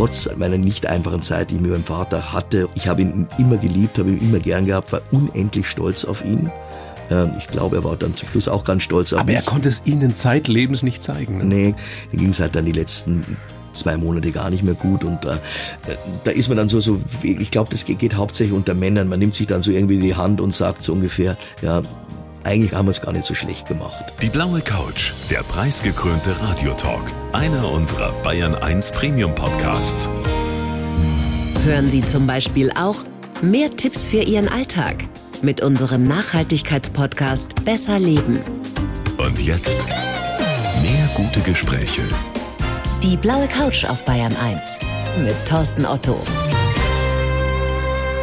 trotz meiner nicht einfachen Zeit, die ich mit meinem Vater hatte, ich habe ihn immer geliebt, habe ihn immer gern gehabt, war unendlich stolz auf ihn. Ähm, ich glaube, er war dann zum Schluss auch ganz stolz auf Aber mich. er konnte es Ihnen zeitlebens nicht zeigen. Ne? Nee, mir ging es halt dann die letzten zwei Monate gar nicht mehr gut und äh, da ist man dann so, so ich glaube, das geht, geht hauptsächlich unter Männern. Man nimmt sich dann so irgendwie die Hand und sagt so ungefähr, ja, eigentlich haben wir es gar nicht so schlecht gemacht. Die blaue Couch, der preisgekrönte Radiotalk. Einer unserer Bayern 1 Premium Podcasts. Hören Sie zum Beispiel auch mehr Tipps für Ihren Alltag mit unserem Nachhaltigkeitspodcast Besser Leben. Und jetzt mehr gute Gespräche. Die blaue Couch auf Bayern 1 mit Thorsten Otto.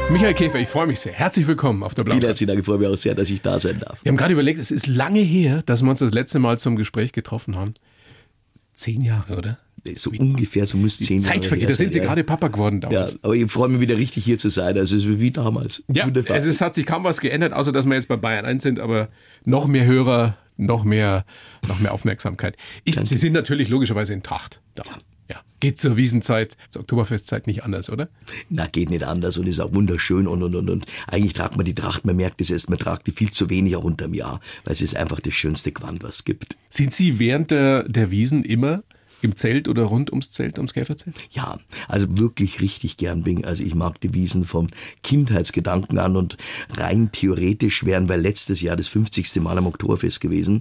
Michael Käfer, ich freue mich sehr. Herzlich willkommen auf der blauen Vielen herzlichen Dank, ich freue mich auch sehr, dass ich da sein darf. Wir haben gerade überlegt, es ist lange her, dass wir uns das letzte Mal zum Gespräch getroffen haben. Zehn Jahre, oder? So ungefähr, so müsste zehn Zeit Jahre vergeht. Da sind Sie ja. gerade Papa geworden Ja, damals. aber ich freue mich wieder richtig hier zu sein. Also es ist wie damals. Ja, Wunderbar. es ist, hat sich kaum was geändert, außer dass wir jetzt bei Bayern 1 sind, aber noch mehr Hörer, noch mehr, noch mehr Aufmerksamkeit. Ich, Sie sind natürlich logischerweise in Tracht da. Ja. Geht zur Wiesenzeit, zur Oktoberfestzeit nicht anders, oder? Na, geht nicht anders und ist auch wunderschön und, und, und, und. Eigentlich tragt man die Tracht, man merkt es erst, man tragt die viel zu wenig auch unterm Jahr, weil es ist einfach das schönste Gewand, was es gibt. Sind Sie während der, der Wiesen immer im Zelt oder rund ums Zelt, ums Käferzelt? Ja, also wirklich richtig gern bin. Also ich mag die Wiesen vom Kindheitsgedanken an und rein theoretisch wären wir letztes Jahr das 50. Mal am Oktoberfest gewesen.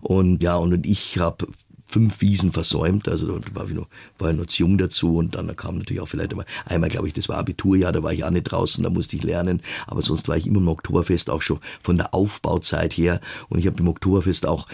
Und ja, und, und ich habe fünf Wiesen versäumt, also da war ich noch, war ich noch zu jung dazu und dann kam natürlich auch vielleicht einmal, einmal glaube ich, das war Abiturjahr, da war ich auch nicht draußen, da musste ich lernen, aber sonst war ich immer im Oktoberfest auch schon von der Aufbauzeit her. Und ich habe im Oktoberfest auch,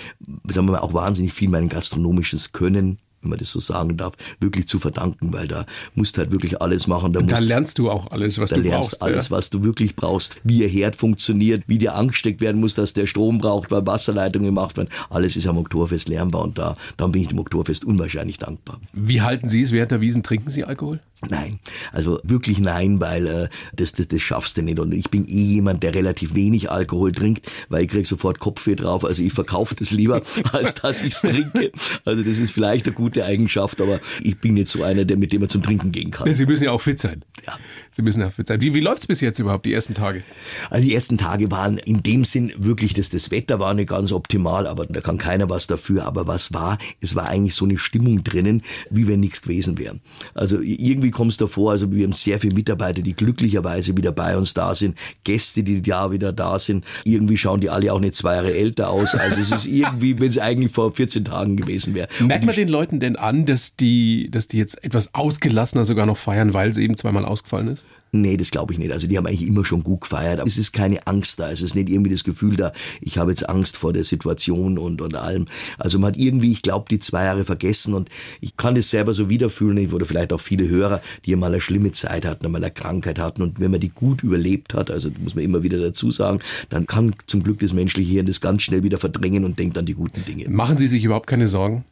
sagen wir mal, auch wahnsinnig viel mein gastronomisches Können wenn man das so sagen darf, wirklich zu verdanken, weil da musst halt wirklich alles machen. Da, Da musst, lernst du auch alles, was da du lernst brauchst. alles, ja. was du wirklich brauchst, wie ihr Herd funktioniert, wie dir angesteckt werden muss, dass der Strom braucht, weil Wasserleitungen gemacht werden. Alles ist am Oktoberfest lernbar und da, dann bin ich dem Oktoberfest unwahrscheinlich dankbar. Wie halten Sie es während der Wiesen? Trinken Sie Alkohol? Nein, also wirklich nein, weil äh, das, das, das schaffst du nicht. Und ich bin eh jemand, der relativ wenig Alkohol trinkt, weil ich krieg sofort Kopfweh drauf. Also ich verkaufe das lieber, als dass ich's trinke. Also das ist vielleicht eine gute Eigenschaft, aber ich bin nicht so einer, der mit dem man zum Trinken gehen kann. Sie müssen ja auch fit sein. Ja. Sie müssen sein. Wie, wie läuft's bis jetzt überhaupt, die ersten Tage? Also die ersten Tage waren in dem Sinn wirklich, dass das Wetter war nicht ganz optimal, aber da kann keiner was dafür. Aber was war, es war eigentlich so eine Stimmung drinnen, wie wenn nichts gewesen wäre. Also irgendwie kommst du vor, also wir haben sehr viele Mitarbeiter, die glücklicherweise wieder bei uns da sind, Gäste, die ja wieder da sind. Irgendwie schauen die alle auch nicht zwei Jahre älter aus. Also es ist irgendwie, wenn es eigentlich vor 14 Tagen gewesen wäre. Merkt man den Leuten denn an, dass die, dass die jetzt etwas ausgelassener sogar noch feiern, weil es eben zweimal ausgefallen ist? Nee, das glaube ich nicht. Also die haben eigentlich immer schon gut gefeiert. Aber es ist keine Angst da. Es ist nicht irgendwie das Gefühl da, ich habe jetzt Angst vor der Situation und, und allem. Also man hat irgendwie, ich glaube, die zwei Jahre vergessen und ich kann das selber so wiederfühlen. Oder vielleicht auch viele Hörer, die mal eine schlimme Zeit hatten, mal eine Krankheit hatten. Und wenn man die gut überlebt hat, also das muss man immer wieder dazu sagen, dann kann zum Glück das menschliche Hirn das ganz schnell wieder verdrängen und denkt an die guten Dinge. Machen Sie sich überhaupt keine Sorgen?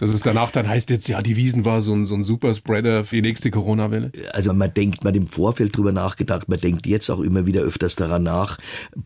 Dass es danach dann heißt jetzt, ja, die Wiesen war so ein, so ein Superspreader für die nächste Corona-Welle? also man denkt, man hat im Vorfeld drüber nachgedacht, man denkt jetzt auch immer wieder öfters daran nach.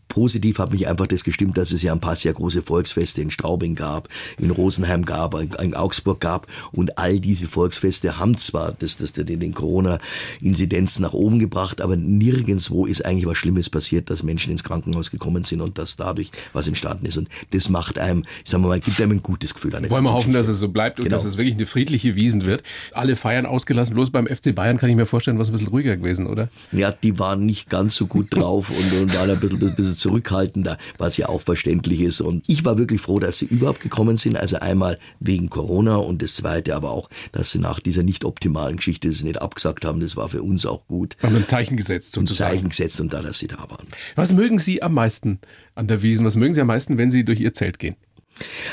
Positiv hat mich einfach das gestimmt, dass es ja ein paar sehr große Volksfeste in Straubing gab, in Rosenheim gab, in, Augsburg gab und all diese Volksfeste haben zwar das, das, den, den Corona-Inzidenz nach oben gebracht, aber nirgendswo ist eigentlich was Schlimmes passiert, dass Menschen ins Krankenhaus gekommen sind und dass dadurch was entstanden ist und das macht einem, sagen wir mal, gibt einem ein gutes Gefühl. an der Wollen wir hoffen, dass Geschichte. es so bleibt und Genau. dass es wirklich eine friedliche Wiesen wird. Alle feiern ausgelassen. Bloß beim FC Bayern kann ich mir vorstellen, was ein bisschen ruhiger gewesen, oder? Ja, die waren nicht ganz so gut drauf und, und waren ein bisschen, ein bisschen zurückhaltender, was ja auch verständlich ist. Und ich war wirklich froh, dass sie überhaupt gekommen sind. Also einmal wegen Corona und das zweite aber auch, dass sie nach dieser nicht optimalen Geschichte das nicht abgesagt haben. Das war für uns auch gut. Haben ein Zeichen gesetzt Ein sozusagen. Zeichen gesetzt und da, dass sie da waren. Was mögen Sie am meisten an der Wiesen? Was mögen Sie am meisten, wenn Sie durch Ihr Zelt gehen?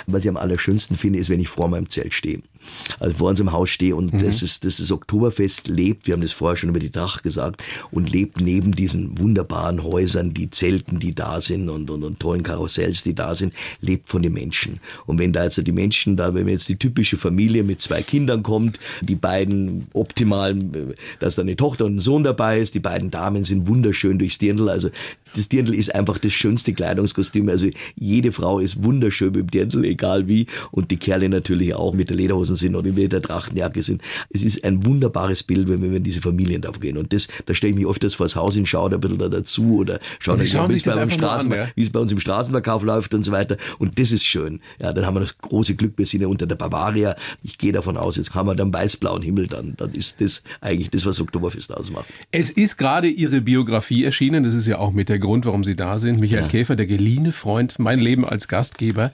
Was ich am allerschönsten finde, ist, wenn ich vor meinem Zelt stehe. Also vor unserem Haus stehe und das ist, das ist Oktoberfest lebt, wir haben das vorher schon über die Dach gesagt, und lebt neben diesen wunderbaren Häusern, die Zelten, die da sind und, und, und tollen Karussells, die da sind, lebt von den Menschen. Und wenn da also die Menschen da, wenn jetzt die typische Familie mit zwei Kindern kommt, die beiden optimalen, äh, dass da eine Tochter und ein Sohn dabei ist, die beiden Damen sind wunderschön durchs Dirndl, also das Dirndl ist einfach das schönste Kleidungskostüm. Also jede Frau ist wunderschön mit dem Dirndl, egal wie. Und die Kerle natürlich auch mit der Lederhosen sind oder mit der Trachtenjacke sind. Es ist ein wunderbares Bild, wenn wir in diese Familien da gehen. Und das, da stelle ich mich öfters vors Haus hin, schaue da ein bisschen da dazu oder schaue, schauen wie es bei, Straßen, an, ja? wie es bei uns im Straßenverkauf läuft und so weiter. Und das ist schön. Ja, dann haben wir das große Glück, wir sind ja unter der Bavaria. Ich gehe davon aus, jetzt haben wir dann weiß-blauen Himmel dann. Dann ist das eigentlich das, was Oktoberfest ausmacht. Es ist gerade Ihre Biografie erschienen. Das ist ja auch mit der Grund, warum Sie da sind. Michael Käfer, der geliehene Freund, mein Leben als Gastgeber.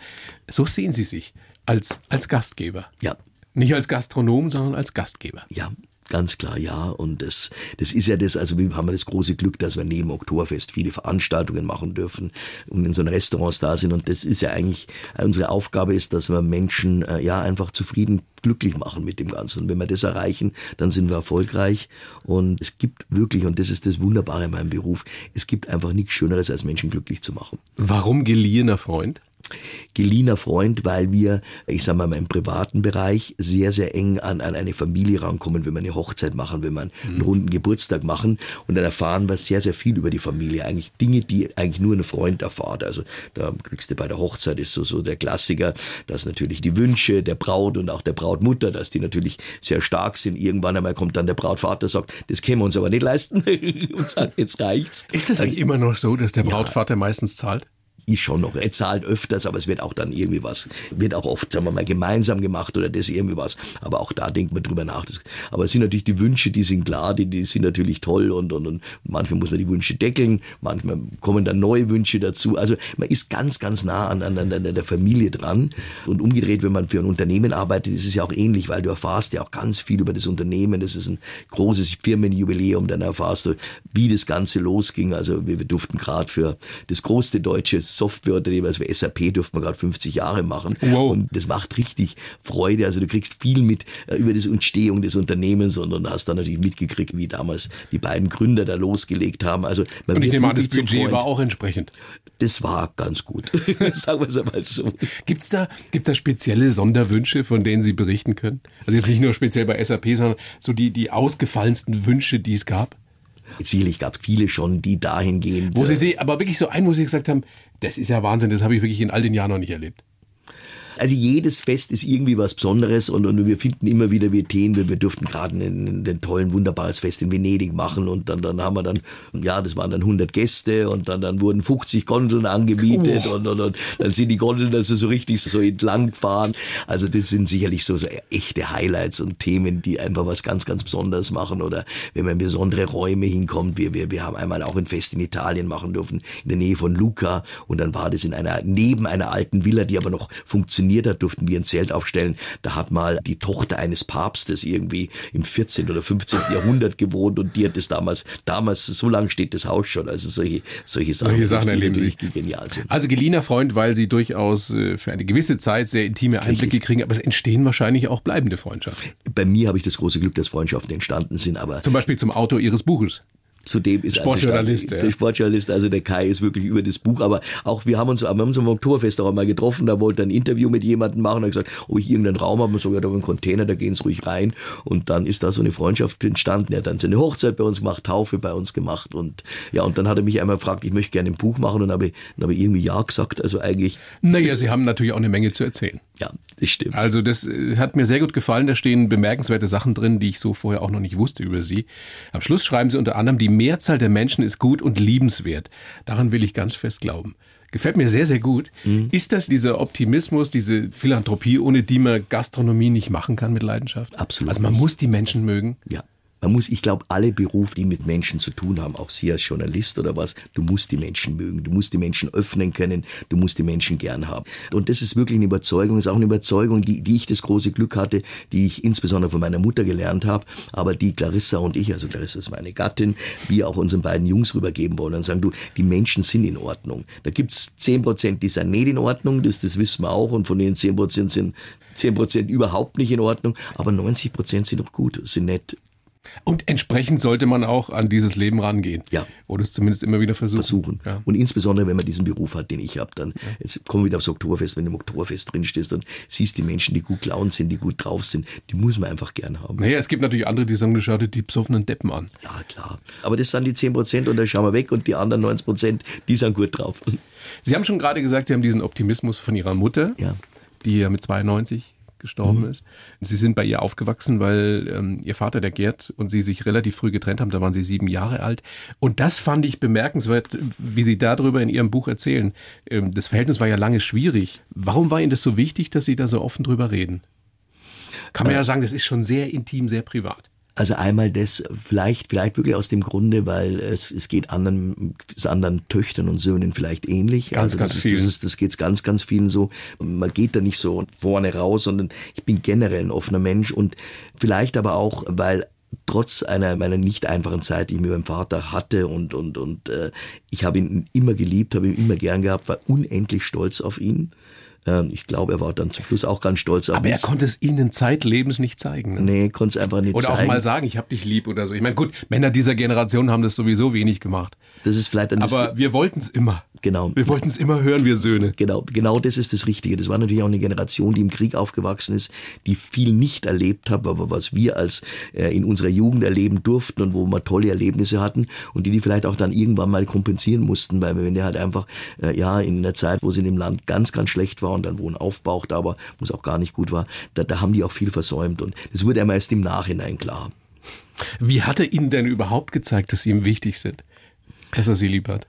So sehen Sie sich als, als Gastgeber. Ja, Nicht als Gastronom, sondern als Gastgeber. Ja, ganz klar, ja. Und das, das ist ja das, also wir haben das große Glück, dass wir neben Oktoberfest viele Veranstaltungen machen dürfen und in so einem Restaurants da sind. Und das ist ja eigentlich, unsere Aufgabe ist, dass wir Menschen, äh, ja, einfach zufrieden glücklich machen mit dem Ganzen. Und wenn wir das erreichen, dann sind wir erfolgreich. Und es gibt wirklich, und das ist das Wunderbare in meinem Beruf, es gibt einfach nichts Schöneres, als Menschen glücklich zu machen Warum geliehener Freund? Geliehener Freund, weil wir, ich sag mal, im privaten Bereich sehr, sehr eng an, an eine Familie rankommen, wenn wir eine Hochzeit machen, wenn wir einen runden Geburtstag machen. Und dann erfahren wir sehr, sehr viel über die Familie. Eigentlich Dinge, die eigentlich nur ein Freund erfahrt. Also da kriegst du bei der Hochzeit ist so, so der Klassiker, dass natürlich die Wünsche der Braut und auch der Brautmutter, dass die natürlich sehr stark sind. Irgendwann einmal kommt dann der Brautvater, sagt, das können wir uns aber nicht leisten und sagt, jetzt reicht's. Ist das eigentlich immer noch so, dass der Brautvater meistens zahlt? Ist schon noch, er zahlt öfters, aber es wird auch dann irgendwie was, wird auch oft, sagen wir mal, gemeinsam gemacht oder das irgendwie was. Aber auch da denkt man drüber nach. Aber es sind natürlich die Wünsche, die sind klar, die, die sind natürlich toll und, und, und manchmal muss man die Wünsche deckeln, manchmal kommen dann neue Wünsche dazu. Also man ist ganz, ganz nah an, an, an der Familie dran. Und umgedreht, wenn man für ein Unternehmen arbeitet, ist es ja auch ähnlich, weil du erfahrst ja auch ganz viel über das Unternehmen. Das ist ein großes Firmenjubiläum, dann erfahrst du, wie das Ganze losging. Also wir, wir durften gerade für das größte deutsche Softwareunternehmen, also für SAP durften wir gerade 50 Jahre machen. Wow. Und das macht richtig Freude. Also du kriegst viel mit äh, über die Entstehung des Unternehmens und, und hast dann natürlich mitgekriegt, wie damals die beiden Gründer da losgelegt haben. Also man Und ich nehme an, das Budget Freund. war auch entsprechend. Das war ganz gut. Sagen wir es einmal so. Gibt's da, gibt's da spezielle Sonderwünsche, von denen Sie berichten können? Also jetzt nicht nur speziell bei SAP, sondern so die, die ausgefallensten Wünsche, die es gab? Sicherlich gab es viele schon, die dahin gehen. Wo Sie sie, aber wirklich so ein, wo Sie gesagt haben, das ist ja Wahnsinn, das habe ich wirklich in all den Jahren noch nicht erlebt. Also jedes Fest ist irgendwie was Besonderes und, und wir finden immer wieder wir Themen. Wir, wir durften gerade ein, tollen, wunderbares Fest in Venedig machen und dann, dann haben wir dann, ja, das waren dann 100 Gäste und dann, dann wurden 50 Gondeln angemietet und, und, und dann sind die Gondeln also so richtig so entlang gefahren. Also das sind sicherlich so, so echte Highlights und Themen, die einfach was ganz, ganz Besonderes machen oder wenn man in besondere Räume hinkommt. Wir, wir, wir haben einmal auch ein Fest in Italien machen dürfen, in der Nähe von Luca und dann war das in einer, neben einer alten Villa, die aber noch funktioniert hat, durften wir ein Zelt aufstellen. Da hat mal die Tochter eines Papstes irgendwie im 14. oder 15. Jahrhundert gewohnt und die hat das damals, damals, so lange steht das Haus schon. Also solche, solche Sachen, Solche Sachen erleben Sie. genial sind. Also geliehener Freund, weil Sie durchaus äh, für eine gewisse Zeit sehr intime Einblicke kriegen, aber es entstehen wahrscheinlich auch bleibende Freundschaften. Bei mir habe ich das große Glück, dass Freundschaften entstanden sind, aber Zum Beispiel zum Autor Ihres Buches. Zudem ist Sportjournalist, also ja. der Sportjournalist, also der Kai ist wirklich über das Buch, aber auch wir haben uns, wir haben uns am Oktoberfest auch einmal getroffen, da wollte er ein Interview mit jemandem machen, da hat gesagt, ob ich irgendeinen Raum habe, und so, ja, da haben wir einen Container, da gehen Sie ruhig rein. Und dann ist da so eine Freundschaft entstanden, er hat dann seine Hochzeit bei uns gemacht, Taufe bei uns gemacht. Und ja, und dann hat er mich einmal gefragt, ich möchte gerne ein Buch machen. Und habe, dann habe ich irgendwie ja gesagt, also eigentlich, Naja, Sie haben natürlich auch eine Menge zu erzählen. Ja, das stimmt. Also das äh, hat mir sehr gut gefallen. Da stehen bemerkenswerte Sachen drin, die ich so vorher auch noch nicht wusste über Sie. Am Schluss schreiben Sie unter anderem, die Mehrzahl der Menschen ist gut und liebenswert. Daran will ich ganz fest glauben. Gefällt mir sehr, sehr gut. Ist das dieser Optimismus, diese Philanthropie, ohne die man Gastronomie nicht machen kann mit Leidenschaft? Absolut Also man muss die Menschen mögen. Ja. Man muss, ich glaube, alle Berufe, die mit Menschen zu tun haben, auch Sie als Journalist oder was, du musst die Menschen mögen, du musst die Menschen öffnen können, du musst die Menschen gern haben. Und das ist wirklich eine Überzeugung, ist auch eine Überzeugung, die, die ich das große Glück hatte, die ich insbesondere von meiner Mutter gelernt habe, aber die Clarissa und ich, also Clarissa ist meine Gattin, wir auch unseren beiden Jungs rübergeben wollen und sagen, du, die Menschen sind in Ordnung. Da gibt's zehn Prozent, die sind nicht in Ordnung, das, das wissen wir auch, und von den zehn Prozent sind zehn Prozent überhaupt nicht in Ordnung, aber 90 Prozent sind doch gut, sind nett, Und entsprechend sollte man auch an dieses Leben rangehen. Ja. Oder es zumindest immer wieder versuchen. versuchen. Ja. Und insbesondere, wenn man diesen Beruf hat, den ich habe, dann, jetzt kommen wir wieder aufs Oktoberfest, wenn du im Oktoberfest drinstehst, dann siehst die Menschen, die gut gelaunt sind, die gut drauf sind, die muss man einfach gern haben. Naja, es gibt natürlich andere, die sagen, du schau dir die besoffenen Deppen an. Ja, klar. Aber das sind die 10 Prozent und da schauen wir weg und die anderen 90 Prozent, die sind gut drauf. Sie haben schon gerade gesagt, Sie haben diesen Optimismus von Ihrer Mutter, Ja. die ja mit 92 gestorben ist. Sie sind bei ihr aufgewachsen, weil ähm, ihr Vater, der Gerd, und sie sich relativ früh getrennt haben. Da waren sie sieben Jahre alt. Und das fand ich bemerkenswert, wie Sie darüber in Ihrem Buch erzählen. Ähm, das Verhältnis war ja lange schwierig. Warum war Ihnen das so wichtig, dass Sie da so offen drüber reden? Kann man ja sagen, das ist schon sehr intim, sehr privat. Also einmal das, vielleicht, vielleicht wirklich aus dem Grunde, weil es, es geht anderen, anderen Töchtern und Söhnen vielleicht ähnlich. Ganz, also ganz das ist, vielen. das ist, das geht's ganz, ganz vielen so. Man geht da nicht so vorne raus, sondern ich bin generell ein offener Mensch und vielleicht aber auch, weil trotz einer meiner nicht einfachen Zeit, die ich mit meinem Vater hatte und und und äh, ich habe ihn immer geliebt, habe ihn immer gern gehabt, war unendlich stolz auf ihn. Ähm, ich glaube, er war dann zum Schluss auch ganz stolz auf Aber mich. er konnte es Ihnen zeitlebens nicht zeigen. Ne? nee, konnte es einfach nicht Oder auch zeigen. mal sagen, ich hab dich lieb oder so. Ich meine, gut, Männer dieser Generation haben das sowieso wenig gemacht. das ist vielleicht das, Aber wir wollten es immer. Genau. Wir wollten es immer hören, wir Söhne. Genau, genau das ist das Richtige. Das war natürlich auch eine Generation, die im Krieg aufgewachsen ist, die viel nicht erlebt hat, aber was wir als äh, in unserer Jugend erleben durften und wo wir tolle Erlebnisse hatten und die die vielleicht auch dann irgendwann mal kompensieren mussten, weil wenn der halt einfach äh, ja in einer Zeit, wo es in dem Land ganz, ganz schlecht war und dann wo ein Aufbau da wo es auch gar nicht gut war, da, da haben die auch viel versäumt und das wurde einem erst im Nachhinein klar. Wie hat er Ihnen denn überhaupt gezeigt, dass Sie ihm wichtig sind? Dass er Sie lieb hat?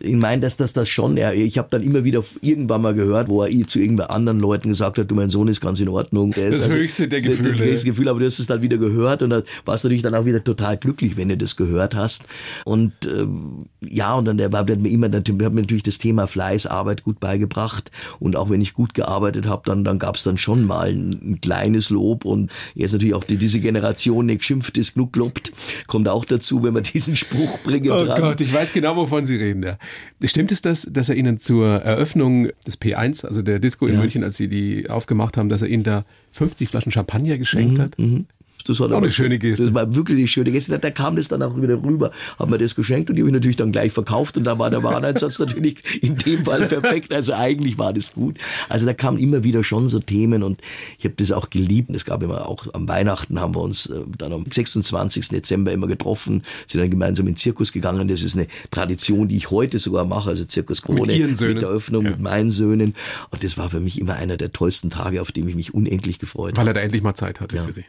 Ich meine, dass das das schon, er, ich habe dann immer wieder irgendwann mal gehört, wo er zu irgendwelchen anderen Leuten gesagt hat, du mein Sohn ist ganz in Ordnung. Der Das höchste der Gefühle. Das höchste Gefühl, aber du hast es dann wieder gehört und da warst du natürlich dann auch wieder total glücklich, wenn du das gehört hast. Und ähm, ja, und dann der hat mir immer, der hat mir natürlich das Thema Fleiß, Arbeit gut beigebracht und auch wenn ich gut gearbeitet habe, dann dann gab es dann schon mal ein, ein kleines Lob und jetzt natürlich auch die, diese Generation, nicht geschimpft ist, genug gelobt, kommt auch dazu, wenn man diesen Spruch bringen Oh dran. Gott, ich weiß genau, wovon Sie reden. Ja. Stimmt es, dass, dass er Ihnen zur Eröffnung des P1, also der Disco in München, als Sie die aufgemacht haben, dass er Ihnen da 50 Flaschen Champagner geschenkt hat? Das war Auch eine schöne Geste. Das war wirklich eine schöne Geste. Da kam das dann auch wieder rüber, hat mir das geschenkt und die habe ich natürlich dann gleich verkauft und da war der Wareneinsatz natürlich in dem Fall perfekt. Also eigentlich war das gut. Also da kamen immer wieder schon so Themen und ich habe das auch geliebt. Es gab immer auch am Weihnachten haben wir uns äh, dann am 26. Dezember immer getroffen, sind dann gemeinsam in den Zirkus gegangen. Das ist eine Tradition, die ich heute sogar mache, also Zirkus Krone Mit mit der Öffnung Ja. mit meinen Söhnen. Und das war für mich immer einer der tollsten Tage, auf dem ich mich unendlich gefreut habe. Weil er da endlich mal Zeit hatte Ja. für Sie.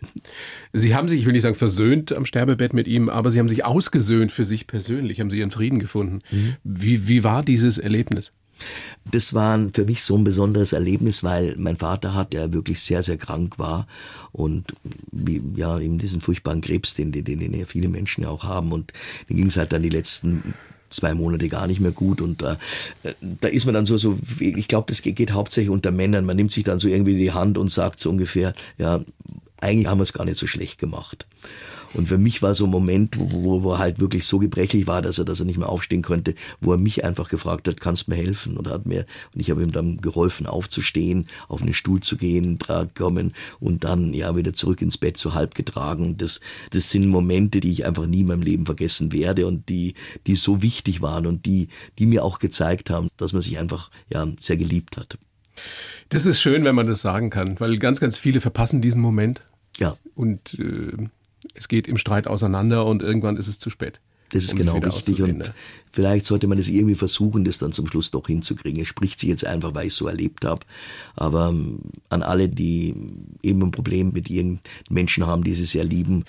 Sie haben sich, ich will nicht sagen versöhnt am Sterbebett mit ihm, aber Sie haben sich ausgesöhnt für sich persönlich, haben Sie Ihren Frieden gefunden. Mhm. Wie, wie war dieses Erlebnis? Das war für mich so ein besonderes Erlebnis, weil mein Vater hat, der wirklich sehr, sehr krank war und wie, ja, eben diesen furchtbaren Krebs, den, den, den ja viele Menschen ja auch haben und den ging es halt dann die letzten zwei Monate gar nicht mehr gut und da, da ist man dann so, so ich glaube, das geht, geht hauptsächlich unter Männern, man nimmt sich dann so irgendwie die Hand und sagt so ungefähr, ja, eigentlich haben wir es gar nicht so schlecht gemacht. Und für mich war so ein Moment, wo, wo, er halt wirklich so gebrechlich war, dass er, dass er nicht mehr aufstehen konnte, wo er mich einfach gefragt hat, kannst du mir helfen? Und hat mir, und ich habe ihm dann geholfen, aufzustehen, auf einen Stuhl zu gehen, kommen und dann ja wieder zurück ins Bett so halb getragen. Das, das sind Momente, die ich einfach nie in meinem Leben vergessen werde und die, die so wichtig waren und die, die mir auch gezeigt haben, dass man sich einfach ja sehr geliebt hat. Das ist schön, wenn man das sagen kann, weil ganz, ganz viele verpassen diesen Moment Ja, und äh, es geht im Streit auseinander und irgendwann ist es zu spät. Das ist um genau richtig. Und? Vielleicht sollte man es irgendwie versuchen, das dann zum Schluss doch hinzukriegen. Es spricht sich jetzt einfach, weil ich es so erlebt habe. Aber ähm, an alle, die eben ein Problem mit irgendeinen Menschen haben, die sie sehr lieben,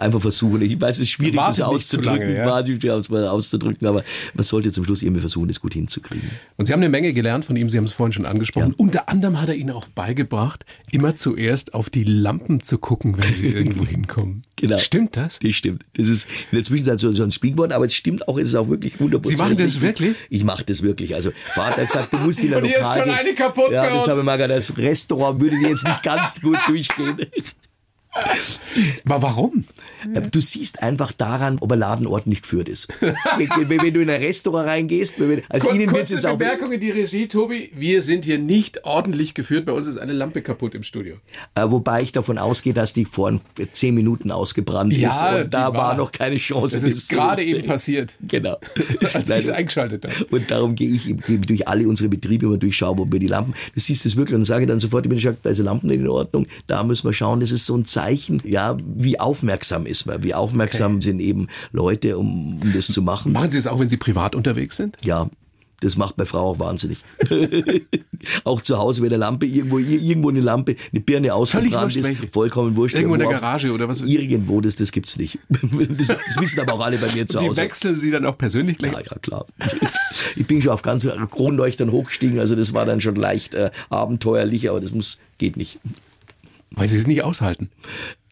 einfach versuchen. Ich weiß, es ist schwierig, das auszudrücken, lange, ja. auszudrücken, aber man sollte zum Schluss irgendwie versuchen, das gut hinzukriegen. Und Sie haben eine Menge gelernt von ihm, Sie haben es vorhin schon angesprochen. Unter anderem hat er Ihnen auch beigebracht, immer zuerst auf die Lampen zu gucken, wenn Sie irgendwo hinkommen. Genau. Stimmt das? Das stimmt. Das ist in der Zwischenzeit so, ein Speakboard, aber es stimmt auch, es ist auch wirklich 100%. Sie machen das wirklich? Ich mache das wirklich. Also Vater hat gesagt, du musst in ein Und hier ist schon eine kaputt Ja, das habe ich mal gesagt, das Restaurant würde dir jetzt nicht ganz gut durchgehen. Aber warum? Äh, Du siehst einfach daran, ob ein Laden ordentlich geführt ist. wenn, du in ein Restaurant reingehst, wenn- also Kur- Ihnen wird jetzt auch. Bemerkung in die Regie, Tobi. Wir sind hier nicht ordentlich geführt. Bei uns ist eine Lampe kaputt im Studio. Äh, wobei ich davon ausgehe, dass die vor zehn Minuten ausgebrannt Ja, ist und da war, war- noch keine Chance. Das ist gerade eben passiert. Genau. Als ich es eingeschaltet habe. Und darum gehe ich durch alle unsere Betriebe immer durch, schaue, ob wir die Lampen, du siehst das wirklich und sage dann sofort, ich bin gesagt, da ist Lampen nicht in Ordnung, da müssen wir schauen, das ist so ein Zeichen, ja, wie aufmerksam ist man, wie aufmerksam sind eben Leute, um, um das zu machen. Machen Sie es auch, wenn Sie privat unterwegs sind? Ja, das macht meine Frau auch wahnsinnig. auch zu Hause, wenn eine Lampe irgendwo, ir- irgendwo eine Lampe, eine Birne ausgebrannt ist, vollkommen wurscht. Irgendwo in der auf- Garage oder was? Irgendwo, das, das gibt's nicht. Das, das wissen aber auch alle bei mir zu Die Hause. wechseln Sie dann auch persönlich gleich? Ja, ja, klar. Ich bin schon auf ganz Kronleuchtern hochgestiegen, also das war dann schon leicht äh, abenteuerlich, aber das muss, geht nicht. Weil Sie es nicht aushalten.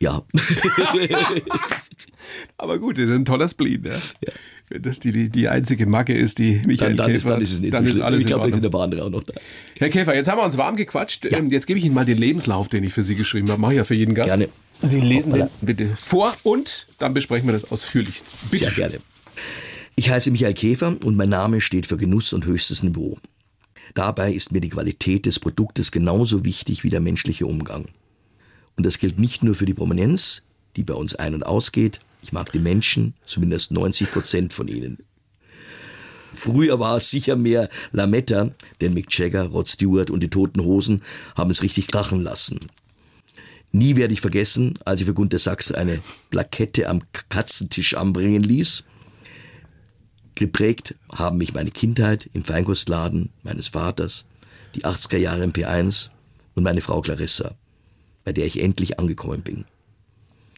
Ja. Aber gut, das ist ein toller Spleen. Ja. Wenn das die, die, die einzige Macke ist, die Michael Dann, dann, ist, dann ist es nicht dann so ist alles Ich glaube, in da sind paar andere auch noch da. Herr Käfer, jetzt haben wir uns warm gequatscht. Ähm, Jetzt gebe ich Ihnen mal den Lebenslauf, den ich für Sie geschrieben habe. Mache ich ja für jeden Gast. Gerne. Sie lesen den bitte vor und dann besprechen wir das ausführlichst. Bitte. Sehr gerne. Ich heiße Michael Käfer und mein Name steht für Genuss und höchstes Niveau. Dabei ist mir die Qualität des Produktes genauso wichtig wie der menschliche Umgang. Und das gilt nicht nur für die Prominenz, die bei uns ein- und ausgeht. Ich mag die Menschen, zumindest 90 Prozent von ihnen. Früher war es sicher mehr Lametta, denn Mick Jagger, Rod Stewart und die Toten Hosen haben es richtig krachen lassen. Nie werde ich vergessen, als ich für Gunter Sachs eine Plakette am Katzentisch anbringen ließ. Geprägt haben mich meine Kindheit im Feinkostladen meines Vaters, die 80er Jahre im P1 und meine Frau Clarissa, bei der ich endlich angekommen bin.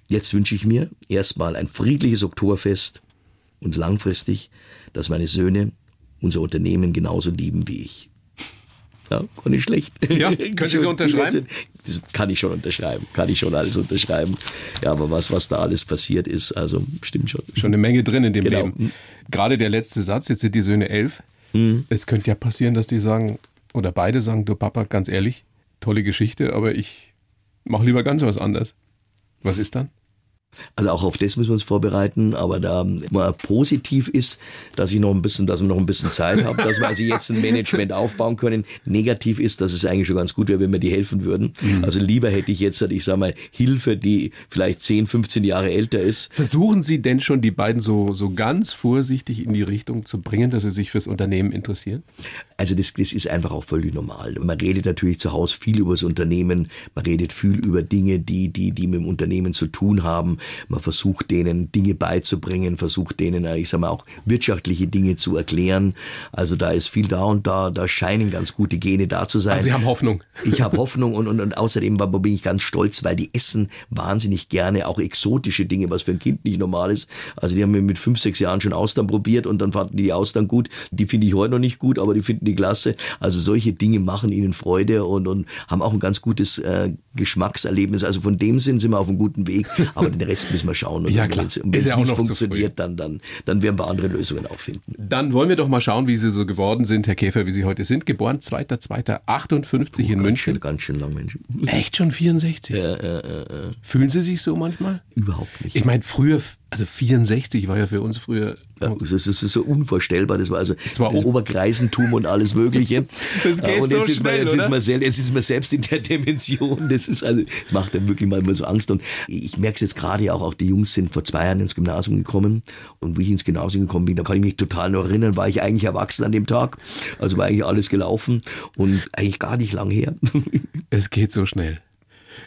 Jetzt wünsche ich mir erstmal ein friedliches Oktoberfest und langfristig, dass meine Söhne unser Unternehmen genauso lieben wie ich. Ja, war nicht schlecht. Ja, können Sie so unterschreiben? Das kann ich schon unterschreiben, kann ich schon alles unterschreiben. Ja, aber was, was da alles passiert ist, also stimmt schon. Schon eine Menge drin in dem Genau. Leben. Gerade der letzte Satz, jetzt sind die Söhne elf. Mhm. Es könnte ja passieren, dass die sagen, oder beide sagen, du Papa, ganz ehrlich, tolle Geschichte, aber ich mache lieber ganz was anderes. Was ist dann? Also auch auf das müssen wir uns vorbereiten, aber da mal positiv ist, dass ich noch ein bisschen, dass wir noch ein bisschen Zeit haben, dass wir also jetzt ein Management aufbauen können. Negativ ist, dass es eigentlich schon ganz gut wäre, wenn wir die helfen würden. Also lieber hätte ich jetzt, ich sag mal, Hilfe, die vielleicht 10, 15 Jahre älter ist. Versuchen Sie denn schon, die beiden so, so ganz vorsichtig in die Richtung zu bringen, dass sie sich fürs Unternehmen interessieren? Also das, das ist einfach auch völlig normal. Man redet natürlich zu Hause viel über das Unternehmen, man redet viel über Dinge, die, die, die mit dem Unternehmen zu tun haben. Man versucht denen Dinge beizubringen, versucht denen, äh, ich sag mal, auch wirtschaftliche Dinge zu erklären. Also da ist viel da und da, da scheinen ganz gute Gene da zu sein. Also Sie haben Hoffnung. Ich habe Hoffnung und, und, und außerdem bin ich ganz stolz, weil die essen wahnsinnig gerne auch exotische Dinge, was für ein Kind nicht normal ist. Also die haben mir mit fünf, sechs Jahren schon Austern probiert und dann fanden die die Austern gut. Die finde ich heute noch nicht gut, aber die finden die klasse. Also solche Dinge machen ihnen Freude und, und haben auch ein ganz gutes äh, Geschmackserlebnis. Also von dem Sinn sind wir auf einem guten Weg, aber den Rest müssen wir schauen. Und Ja, klar. wenn es ja nicht noch funktioniert, dann, dann, dann werden wir andere Lösungen auch finden. Dann wollen wir doch mal schauen, wie Sie so geworden sind, Herr Käfer, wie Sie heute sind. Geboren 2.2.58 in München. Ganz schön lang, Mensch. Echt schon 64? Fühlen Sie sich so manchmal? Überhaupt nicht. Ich meine, früher, also 64 war ja für uns früher. Ja, das ist, ist so unvorstellbar. Das war also das war Oberkreisentum und alles Mögliche. Das geht und so jetzt ist man, schnell, jetzt ist oder? man selbst, jetzt ist man selbst in der Dimension. Das ist also, das macht dann wirklich manchmal so Angst. Und ich merke es jetzt gerade auch, auch die Jungs sind vor zwei Jahren ins Gymnasium gekommen. Und wie ich ins Gymnasium gekommen bin, da kann ich mich total noch erinnern, war ich eigentlich erwachsen an dem Tag. Also war eigentlich alles gelaufen und eigentlich gar nicht lang her. Es geht so schnell.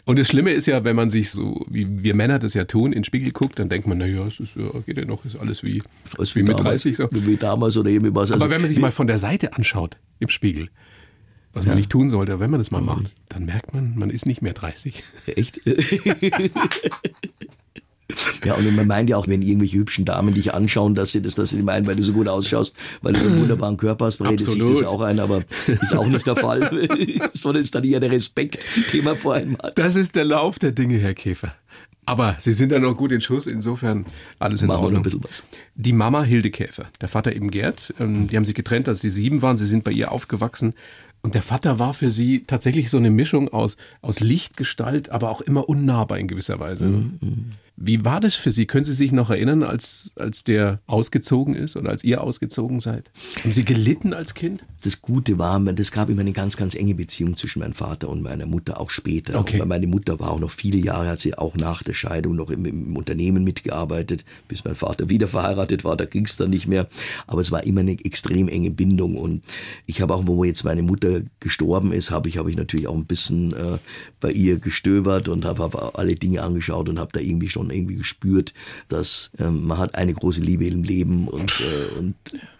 Und das Schlimme ist ja, wenn man sich so, wie wir Männer das ja tun, in den Spiegel guckt, dann denkt man, naja, es ist, ja, geht ja noch, ist alles wie, Also wie mit damals, 30 so. Wie damals oder eben was. Also, Aber wenn man sich mal von der Seite anschaut im Spiegel, was man nicht tun sollte, wenn man das mal macht, dann merkt man, man ist nicht mehr 30. Echt? Ja, und man meint ja auch, wenn irgendwelche hübschen Damen dich anschauen, dass sie das, dass sie meinen, weil du so gut ausschaust, weil du so einen wunderbaren Körper hast, redet sich das auch ein, aber ist auch nicht der Fall. Sondern ist dann eher der Respekt, den man vor allem hat. Das ist der Lauf der Dinge, Herr Käfer. Aber Sie sind ja noch gut in Schuss, insofern alles in Machen wir noch Ordnung. ein bisschen was. Die Mama Hilde Käfer, der Vater eben Gerd, ähm, die haben sich getrennt, als sie sieben waren. Sie sind bei ihr aufgewachsen. Und der Vater war für Sie tatsächlich so eine Mischung aus, aus Lichtgestalt, aber auch immer unnahbar in gewisser Weise. Mhm. Wie war das für Sie? Können Sie sich noch erinnern, als, als der ausgezogen ist oder als ihr ausgezogen seid? Haben Sie gelitten als Kind? Das Gute war, das gab immer eine ganz, ganz enge Beziehung zwischen meinem Vater und meiner Mutter, auch später. Okay. meine Mutter war auch noch viele Jahre, hat sie auch nach der Scheidung noch im, im Unternehmen mitgearbeitet, bis mein Vater wieder verheiratet war, da ging es dann nicht mehr. Aber es war immer eine extrem enge Bindung. Und ich habe auch, wo jetzt meine Mutter gestorben ist, habe ich, hab ich natürlich auch ein bisschen äh, bei ihr gestöbert und habe hab alle Dinge angeschaut und habe da irgendwie schon irgendwie gespürt, dass ähm, man hat eine große Liebe im Leben und, äh, und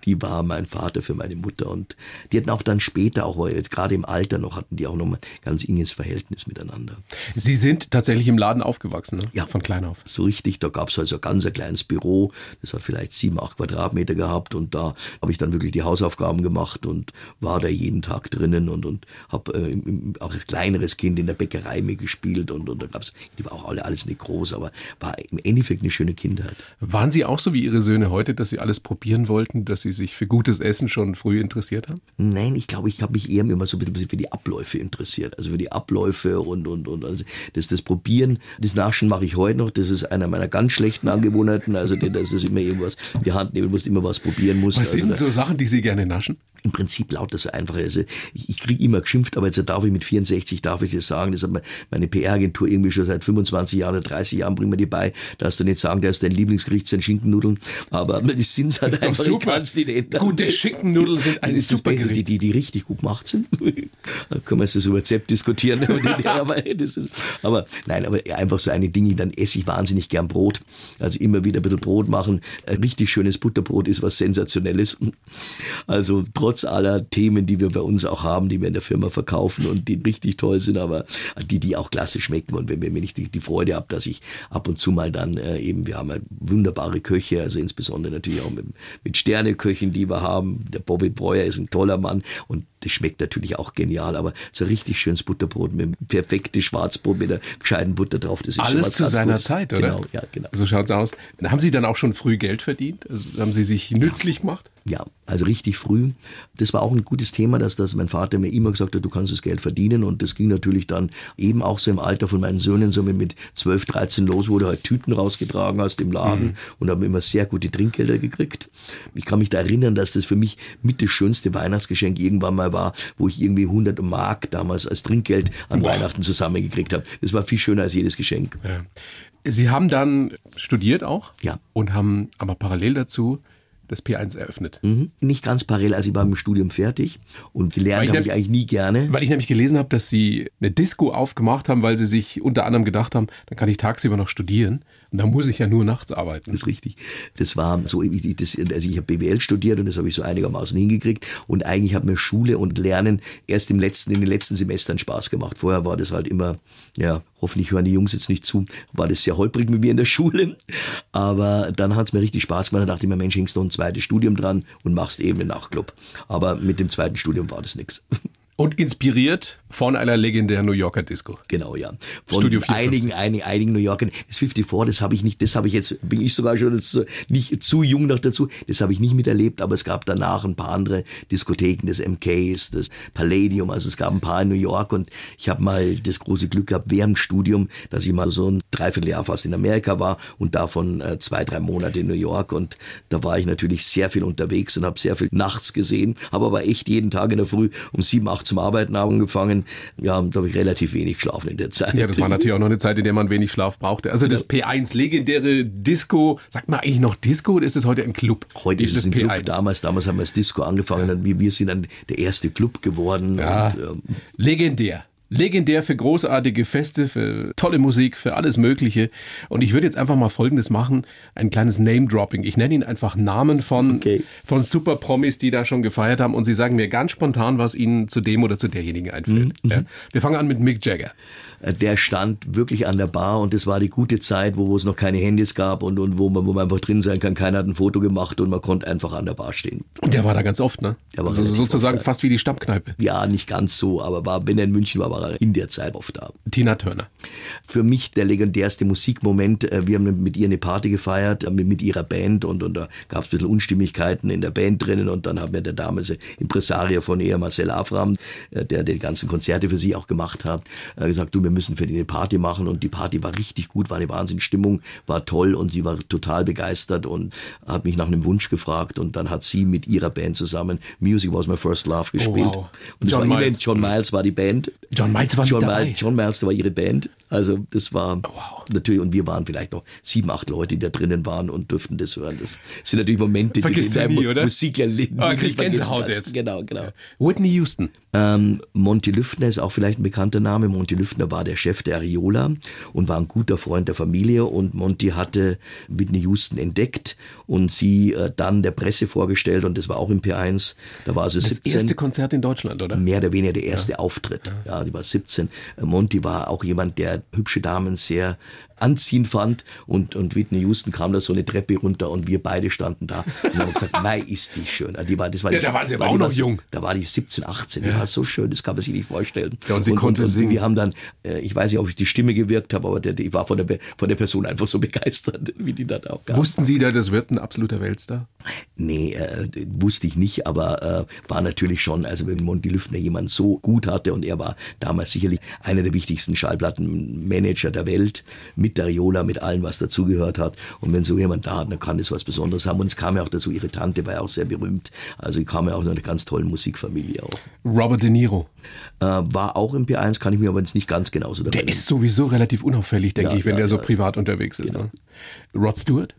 die war mein Vater für meine Mutter. Und die hatten auch dann später, auch jetzt gerade im Alter noch, hatten die auch noch ein ganz enges Verhältnis miteinander. Sie sind tatsächlich im Laden aufgewachsen, ne? Ja. Von klein auf. So richtig, da gab es also ganz ein kleines Büro, das hat vielleicht sieben, acht Quadratmeter gehabt und da habe ich dann wirklich die Hausaufgaben gemacht und war da jeden Tag drinnen und, und habe äh, auch als kleineres Kind in der Bäckerei mitgespielt und, und da gab's, die war auch alle, alles nicht groß, aber war im Endeffekt eine schöne Kindheit. Waren Sie auch so wie Ihre Söhne heute, dass Sie alles probieren wollten, dass Sie sich für gutes Essen schon früh interessiert haben? Nein, ich glaube, ich habe mich eher immer so ein bisschen für die Abläufe interessiert. Also für die Abläufe und, und, und also das, das Probieren. Das Naschen mache ich heute noch. Das ist einer meiner ganz schlechten Angewohnheiten. Also das ist immer irgendwas, die Hand nehmen musst, immer was probieren musst. Was also sind so Sachen, die Sie gerne naschen? Im Prinzip lauter so einfach. Also ich, ich kriege immer geschimpft, aber jetzt darf ich mit 64, darf ich das sagen. Das hat meine PR-Agentur irgendwie schon seit 25 Jahren oder 30 Jahren bringen wir die bei. Da hast du nicht sagen, der ist dein Lieblingsgericht, sind Schinkennudeln. Aber die sind halt einfach, ich super. kann's ändern. Gute Schinkennudeln sind ein Das super Beste, die, Gericht. die, die richtig gut gemacht sind. da können wir jetzt das über Rezept diskutieren. aber, das ist, aber nein, aber einfach so eine Dinge, dann esse ich wahnsinnig gern Brot. Also immer wieder ein bisschen Brot machen. Ein richtig schönes Butterbrot ist was Sensationelles. Also trotz aller Themen, die wir bei uns auch haben, die wir in der Firma verkaufen und die richtig toll sind, aber die, die auch klasse schmecken. Und wenn, wenn ich die, die Freude habe, dass ich ab und zu mal dann äh, eben, wir haben ja wunderbare Köche, also insbesondere natürlich auch mit, mit Sterneköchen, die wir haben. Der Bobby Breuer ist ein toller Mann und das schmeckt natürlich auch genial, aber so richtig schönes Butterbrot mit einem perfektes Schwarzbrot mit einer gescheiten Butter drauf, das ist schon Alles zu seiner Gutes. Zeit, oder? Genau, ja, genau. So schaut's aus. Haben Sie dann auch schon früh Geld verdient? Also haben Sie sich nützlich gemacht? Ja, also richtig früh. Das war auch ein gutes Thema, dass, dass mein Vater mir immer gesagt hat, du kannst das Geld verdienen. Und das ging natürlich dann eben auch so im Alter von meinen Söhnen, so mit 12, 13 los, wo du halt Tüten rausgetragen hast im Laden und habe immer sehr gute Trinkgelder gekriegt. Ich kann mich da erinnern, dass das für mich mit das schönste Weihnachtsgeschenk irgendwann mal war, wo ich irgendwie 100 Mark damals als Trinkgeld an Weihnachten zusammengekriegt habe. Das war viel schöner als jedes Geschenk. Ja. Sie haben dann studiert auch? Ja. Und haben aber parallel dazu das P1 eröffnet. Mhm. Nicht ganz parallel, also ich war mit dem Studium fertig und gelernt habe hab- ich eigentlich nie gerne. Weil ich nämlich gelesen habe, dass Sie eine Disco aufgemacht haben, weil Sie sich unter anderem gedacht haben, dann kann ich tagsüber noch studieren dann muss ich ja nur nachts arbeiten. Das ist richtig. Das war so, das, also ich habe BWL studiert und das habe ich so einigermaßen hingekriegt. Und eigentlich hat mir Schule und Lernen erst im letzten, in den letzten Semestern Spaß gemacht. Vorher war das halt immer, ja, hoffentlich hören die Jungs jetzt nicht zu, war das sehr holprig mit mir in der Schule. Aber dann hat es mir richtig Spaß gemacht. Da dachte ich mir, Mensch, hängst du ein zweites Studium dran und machst eben einen Nachtclub. Aber mit dem zweiten Studium war das nix. Und inspiriert von einer legendären New Yorker Disco. Genau, ja. Von Studio 54. einigen, einigen, einigen New Yorkern. Das 54, das habe ich nicht, das habe ich jetzt, bin ich sogar schon jetzt nicht zu jung noch dazu. Das habe ich nicht miterlebt, aber es gab danach ein paar andere Diskotheken, das MKs, das Palladium, also es gab ein paar in New York und ich habe mal das große Glück gehabt während dem Studium, dass ich mal so ein Dreivierteljahr fast in Amerika war und davon äh, zwei, drei Monate in New York und da war ich natürlich sehr viel unterwegs und habe sehr viel nachts gesehen, habe aber echt jeden Tag in der Früh um sieben, acht zum Arbeiten angefangen. Ja, da habe ich relativ wenig geschlafen in der Zeit. Ja, das war natürlich auch noch eine Zeit, in der man wenig Schlaf brauchte. Also das P1 legendäre Disco, sagt man eigentlich noch Disco oder ist es heute ein Club? Heute ist es ein Club. P1. Damals, damals haben wir das Disco angefangen und wir, wir sind dann der erste Club geworden. Ja. Und, ähm, Legendär. Legendär für großartige Feste, für tolle Musik, für alles Mögliche. Und ich würde jetzt einfach mal Folgendes machen, ein kleines Name-Dropping. Ich nenne Ihnen einfach Namen von, Okay. von Super-Promis, die da schon gefeiert haben und Sie sagen mir ganz spontan, was Ihnen zu dem oder zu derjenigen einfällt. Ja? Wir fangen an mit Mick Jagger. Äh, der stand wirklich an der Bar und das war die gute Zeit, wo, wo es noch keine Handys gab und, und wo, man, wo man einfach drin sein kann. Keiner hat ein Foto gemacht und man konnte einfach an der Bar stehen. Und der war da ganz oft, ne? Der war also sozusagen oft, fast wie die Stammkneipe. Ja, nicht ganz so, aber war, wenn er in München war, war er in der Zeit oft da. Tina Turner. Für mich der legendärste Musikmoment. äh, Wir haben mit ihr eine Party gefeiert, äh, mit, mit ihrer Band und, und da gab es ein bisschen Unstimmigkeiten in der Band drinnen und dann haben wir der damalige Impresario von ihr, Marcel Afram, äh, der die ganzen Konzerte für sie auch gemacht hat, äh, gesagt, du, wir müssen für die eine Party machen und die Party war richtig gut, war eine Wahnsinnsstimmung, war toll und sie war total begeistert und hat mich nach einem Wunsch gefragt und dann hat sie mit ihrer Band zusammen Music Was My First Love gespielt. wow. Und es John war Miles. John Miles war die Band. John Miles war mit John dabei. Miles, John Miles, war ihre Band. Also das war Wow. natürlich, und wir waren vielleicht noch sieben, acht Leute, die da drinnen waren und durften das hören. Das sind natürlich Momente, Vergisst die du in nie, der oder? Musik ja nie Ah, vergessen Gänsehaut jetzt. Genau, genau. Whitney Houston. Ähm, Monty Lüftner ist auch vielleicht ein bekannter Name. Monty Lüftner war der Chef der Ariola und war ein guter Freund der Familie und Monty hatte Whitney Houston entdeckt und sie äh, dann der Presse vorgestellt und das war auch im P1. Da war sie Das 17 erste Konzert in Deutschland, oder? mehr oder weniger der erste Auftritt. Ja, die war 17. Äh, Monty war auch jemand, der hübsche Damen sehr anziehend fand und, und Whitney Houston kam da so eine Treppe runter und wir beide standen da und haben gesagt, mei, ist die schön. Also Die war, das war Ja, die, da waren sie aber die auch war noch so- jung. Da war die 17, 18, die war so schön, das kann man sich nicht vorstellen. Ja, und sie konnte und, singen. Wir haben dann, äh, ich weiß nicht, ob ich die Stimme gewirkt habe, aber der, die war von der, von der Person einfach so begeistert, wie die dann auch kam. Wussten Sie da, das wird ein absoluter Weltstar? Nee, äh, wusste ich nicht, aber äh, war natürlich schon, also wenn Monty Lüftner jemand so gut hatte und er war damals sicherlich einer der wichtigsten Schallplattenmanager der Welt, mit der Riola, mit allem, was dazugehört hat. Und wenn so jemand da hat, dann kann das was Besonderes haben. Und es kam ja auch dazu, ihre Tante war ja auch sehr berühmt. Also die kam ja auch aus einer ganz tollen Musikfamilie auch. Robert De Niro. Äh, war auch im P1, kann ich mir aber jetzt nicht ganz genauso daran Der ist sowieso relativ unauffällig, denke Ja, ich, wenn ja, der so ja. privat unterwegs ist. Ne? Rod Stewart?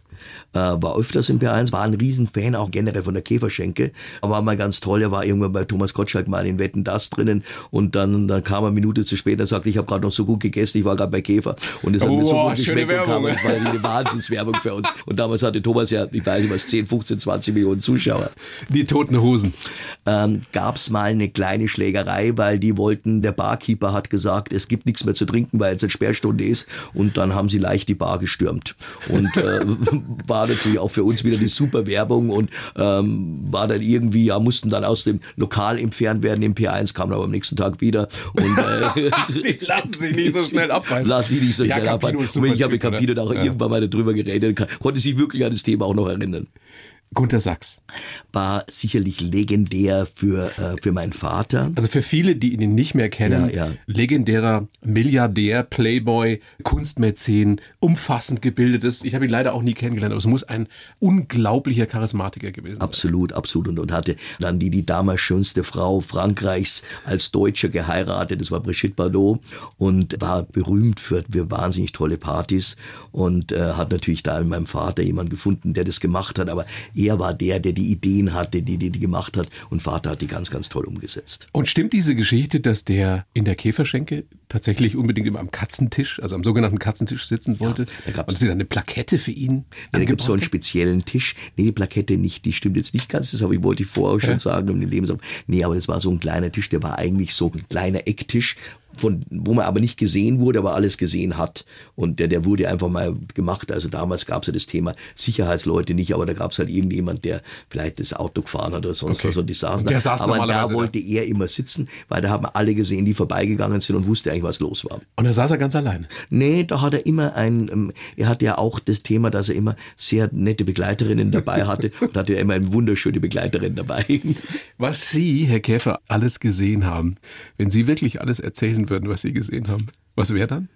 Äh, war öfters im P1, war ein Riesenfan auch generell von der Käferschenke, aber war mal ganz toll, er war irgendwann bei Thomas Gottschalk mal in Wetten, das drinnen. Und dann, dann kam er eine Minute zu spät und sagte, ich habe gerade noch so gut gegessen, ich war gerade bei Käfer. Und es hat mir so Wow, gut geschmeckt und kam, es war eine Wahnsinnswerbung für uns. Und damals hatte Thomas ja, ich weiß nicht was, 10, 15, 20 Millionen Zuschauer. Die Toten Hosen. Ähm, gab's mal eine kleine Schlägerei, weil die wollten, der Barkeeper hat gesagt, es gibt nichts mehr zu trinken, weil jetzt eine Sperrstunde ist. Und dann haben sie leicht die Bar gestürmt. Und äh, war natürlich auch für uns wieder eine super Werbung und ähm, war dann irgendwie, ja, mussten dann aus dem Lokal entfernt werden im P1, kamen aber am nächsten Tag wieder und äh, Die lassen sich nicht so schnell abweisen. Lass sie nicht so Ja, schnell ab. Campino ist Und super ich habe Typ, oder? Campino da auch Ja. irgendwann mal darüber geredet, konnte sich wirklich an das Thema auch noch erinnern. Gunter Sachs. War sicherlich legendär für, äh, für meinen Vater. Also für viele, die ihn nicht mehr kennen, Ja, ja. legendärer Milliardär, Playboy, Kunstmäzen, umfassend gebildetes. Ich habe ihn leider auch nie kennengelernt, aber es muss ein unglaublicher Charismatiker gewesen sein. Absolut, absolut. Und, und hatte dann die, die damals schönste Frau Frankreichs als Deutsche geheiratet. Das war Brigitte Bardot und war berühmt für, für wahnsinnig tolle Partys und äh, hat natürlich da in meinem Vater jemanden gefunden, der das gemacht hat. Aber er war der, der die Ideen hatte, die, die die gemacht hat. Und Vater hat die ganz, ganz toll umgesetzt. Und stimmt diese Geschichte, dass der in der Käferschenke tatsächlich unbedingt immer am Katzentisch, also am sogenannten Katzentisch sitzen wollte? da gab's- und sie dann eine Plakette für ihn Ja, da gibt's so einen speziellen Tisch. Nee, die Plakette nicht, die stimmt jetzt nicht ganz, das habe ich wollte ich vorher schon Ja. sagen, um den Lebenslauf. Nee, aber das war so ein kleiner Tisch, der war eigentlich so ein kleiner Ecktisch, von, wo man aber nicht gesehen wurde, aber alles gesehen hat. Und der, der wurde einfach mal gemacht. Also damals gab's ja das Thema Sicherheitsleute nicht, aber da gab's halt irgendjemand, der vielleicht das Auto gefahren hat oder sonst Okay. was und die saßen Der da. saß aber da wollte er immer sitzen, weil da haben alle gesehen, die vorbeigegangen sind und wusste eigentlich, was los war. Und da saß er ganz allein. Nee, da hat er immer ein, ähm, er hatte ja auch das Thema, dass er immer sehr nette Begleiterinnen dabei hatte und hatte immer eine wunderschöne Begleiterin dabei. Was Sie, Herr Käfer, alles gesehen haben, wenn Sie wirklich alles erzählen würden, was Sie gesehen haben, was wäre dann?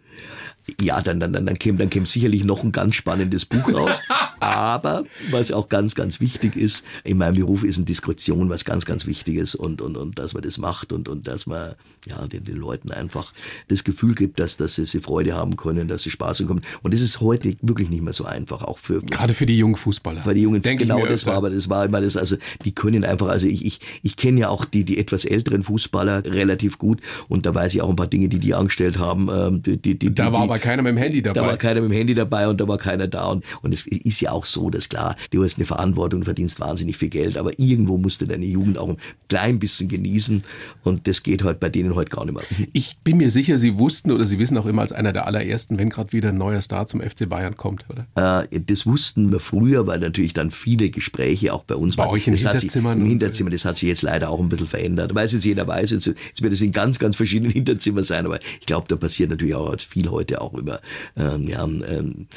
Ja, dann, dann, dann, dann käme dann käme sicherlich noch ein ganz spannendes Buch raus. Aber was auch ganz, ganz wichtig ist, in meinem Beruf ist eine Diskretion was ganz, ganz Wichtiges und, und, und dass man das macht und, und dass man ja, den, den Leuten einfach das Gefühl gibt, dass, dass sie, sie Freude haben können, dass sie Spaß bekommen. Und das ist heute wirklich nicht mehr so einfach, auch für Gerade für die jungen Fußballer. Weil die Jungen, Denke genau das war, aber das war immer das, also die können einfach, also ich, ich, ich kenne ja auch die, die etwas älteren Fußballer relativ gut und da weiß ich auch ein paar Dinge, die die angestellt haben. Ähm, die, die, die, Da war die, aber keiner mit dem Handy dabei. da war keiner mit dem Handy dabei und da war keiner da und, und es ist ja auch so, dass klar, du hast eine Verantwortung, verdienst wahnsinnig viel Geld, aber irgendwo musst du deine Jugend auch ein klein bisschen genießen und das geht halt bei denen heute gar nicht mehr. Ich bin mir sicher, Sie wussten oder Sie wissen auch immer als einer der allerersten, wenn gerade wieder ein neuer Star zum FC Bayern kommt, oder? Äh, das wussten wir früher, weil natürlich dann viele Gespräche auch bei uns bei euch in das Hinterzimmern. Sich, Im Hinterzimmer, das hat sich jetzt leider auch ein bisschen verändert. Weil es jetzt jeder weiß, jetzt, jetzt wird es in ganz, ganz verschiedenen Hinterzimmern sein, aber ich glaube, da passiert natürlich auch viel heute auch über ähm, ja, ähm,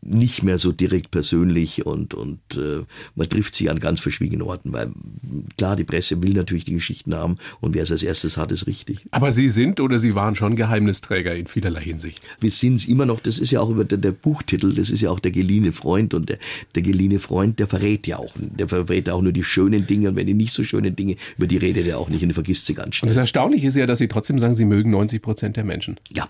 nicht mehr so direkt persönlich und, und äh, man trifft sie an ganz verschwiegenen Orten, weil klar, die Presse will natürlich die Geschichten haben und wer es als erstes hat, ist richtig. Aber Sie sind oder Sie waren schon Geheimnisträger in vielerlei Hinsicht. Wir sind es immer noch, das ist ja auch über der, der, Buchtitel, das ist ja auch der geliehene Freund und der, der geliehene Freund, der verrät ja auch, der verrät auch nur die schönen Dinge und wenn die nicht so schönen Dinge, über die redet er auch nicht und vergisst sie ganz schnell. Und das Erstaunliche ist ja, dass Sie trotzdem sagen, Sie mögen 90 Prozent der Menschen. Ja.